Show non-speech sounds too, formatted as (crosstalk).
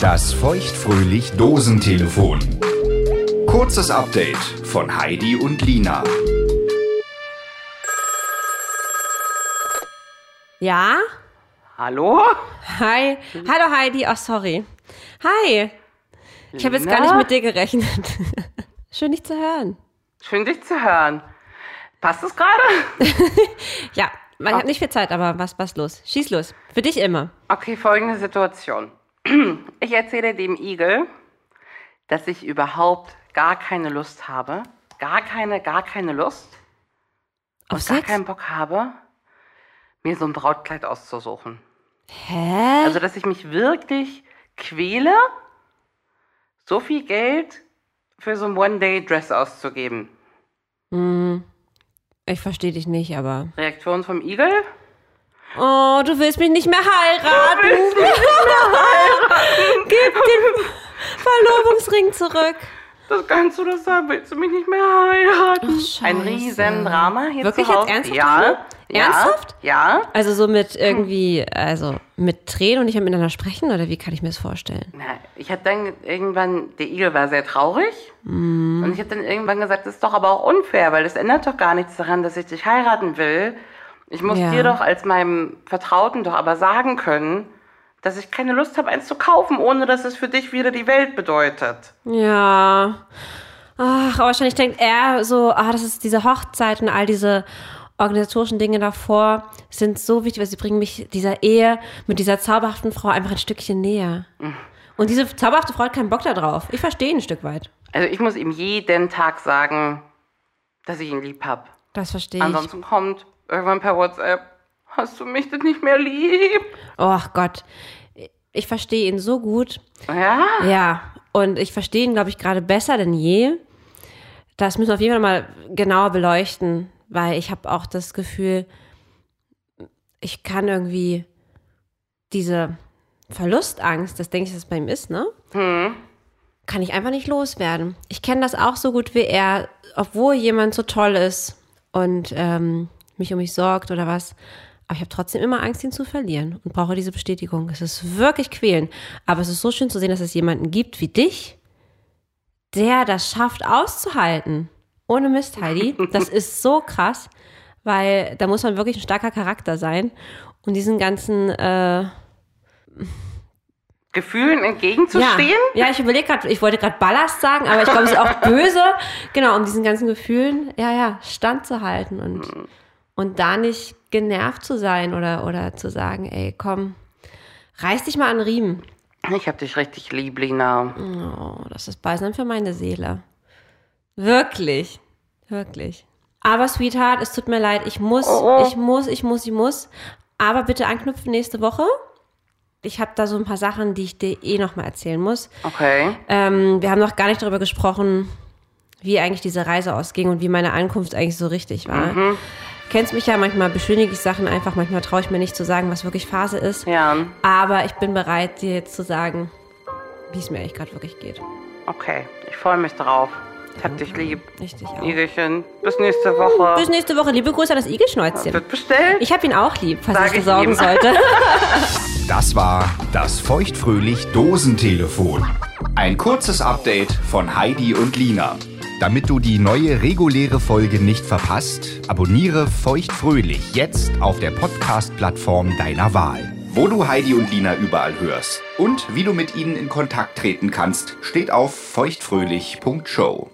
Das feuchtfröhlich Dosentelefon. Kurzes Update von Heidi und Lina. Ja? Hallo? Hi. Hallo Heidi. Ach, sorry. Hi. Ich habe jetzt gar nicht mit dir gerechnet. (laughs) Schön, dich zu hören. Schön, dich zu hören. Passt es gerade? (laughs) Ja, ich habe nicht viel Zeit, aber was, was los? Schieß los. Für dich immer. Okay, folgende Situation. (clears throat) Ich erzähle dem Igel, dass ich überhaupt gar keine Lust habe. Gar keine, gar keine Lust. Auf und gar keinen Bock habe, mir so ein Brautkleid auszusuchen. Hä? Also, dass ich mich wirklich quäle, so viel Geld für so ein One-Day-Dress auszugeben. Ich verstehe dich nicht, aber. Reaktion vom Igel? Oh, du willst mich nicht mehr heiraten. Gib (laughs) den Verlobungsring zurück. Das kannst du das sagen, willst du mich nicht mehr heiraten? Ach, Ein Scheiße. riesen Drama hier Wirklich zu jetzt Hause. ernsthaft, Ja, ja, Ernsthaft? Ja. Also so mit irgendwie, also mit Tränen und nicht mehr miteinander sprechen oder wie kann ich mir das vorstellen? Na, ich habe dann irgendwann, der Igel war sehr traurig Mhm. und ich habe dann irgendwann gesagt, das ist doch aber auch unfair, weil das ändert doch gar nichts daran, dass ich dich heiraten will. Ich muss Ja. dir doch als meinem Vertrauten doch aber sagen können, dass ich keine Lust habe, eins zu kaufen, ohne dass es für dich wieder die Welt bedeutet. Ja. Ach, aber wahrscheinlich denkt er so, ah, das ist diese Hochzeit und all diese organisatorischen Dinge davor sind so wichtig, weil sie bringen mich dieser Ehe mit dieser zauberhaften Frau einfach ein Stückchen näher. Und diese zauberhafte Frau hat keinen Bock da drauf. Ich verstehe ein Stück weit. Also ich muss ihm jeden Tag sagen, dass ich ihn lieb habe. Das verstehe ich. Ansonsten kommt irgendwann per WhatsApp, hast du mich denn nicht mehr lieb? Oh Gott. Ich verstehe ihn so gut. Ja, Ja, und ich verstehe ihn, glaube ich, gerade besser denn je. Das müssen wir auf jeden Fall mal genauer beleuchten, weil ich habe auch das Gefühl, ich kann irgendwie diese Verlustangst, das denke ich, dass es bei ihm ist, ne? Kann ich einfach nicht loswerden. Ich kenne das auch so gut wie er, obwohl jemand so toll ist und ähm, mich um mich sorgt oder was. Aber ich habe trotzdem immer Angst, ihn zu verlieren und brauche diese Bestätigung. Es ist wirklich quälend. Aber es ist so schön zu sehen, dass es jemanden gibt wie dich, der das schafft auszuhalten. Ohne Mist, Heidi. Das (laughs) ist so krass, weil da muss man wirklich ein starker Charakter sein. Und diesen ganzen äh, Gefühlen entgegenzustehen. ja, ja, ich überlege gerade, ich wollte gerade Ballast sagen, aber ich glaube, es ist auch (laughs) böse. Genau, um diesen ganzen Gefühlen, ja, ja, standzuhalten und, und da nicht genervt zu sein oder, oder zu sagen, ey, komm, reiß dich mal an den Riemen. Ich hab dich richtig lieb, Lina. Oh, das ist Beisam für meine Seele. Wirklich, wirklich. Aber Sweetheart, es tut mir leid, ich muss, Oh. ich muss, ich muss, ich muss. Aber bitte anknüpfen nächste Woche. Ich habe da so ein paar Sachen, die ich dir eh noch mal erzählen muss. Okay. Ähm, wir haben noch gar nicht darüber gesprochen, wie eigentlich diese Reise ausging und wie meine Ankunft eigentlich so richtig war. Kennst mich ja, manchmal beschönige ich Sachen einfach, manchmal traue ich mir nicht zu sagen, was wirklich Phase ist. Ja, Aber ich bin bereit, dir jetzt zu sagen, wie es mir eigentlich gerade wirklich geht. okay. Ich freue mich drauf. Ich hab dich lieb. Ich dich auch. Igelchen. Bis nächste Woche. Bis nächste Woche. Liebe Grüße an das Igelschnäuzchen. Wird bestellt. Ich habe ihn auch lieb, falls Sag ich dir ich sorgen ihm. (laughs) sollte. Das war das feuchtfröhlich Dosentelefon. Ein kurzes Update von Heidi und Lina. Damit du die neue reguläre Folge nicht verpasst, abonniere feuchtfröhlich jetzt auf der Podcast-Plattform deiner Wahl. Wo du Heidi und Lina überall hörst und wie du mit ihnen in Kontakt treten kannst, steht auf feuchtfröhlich.show.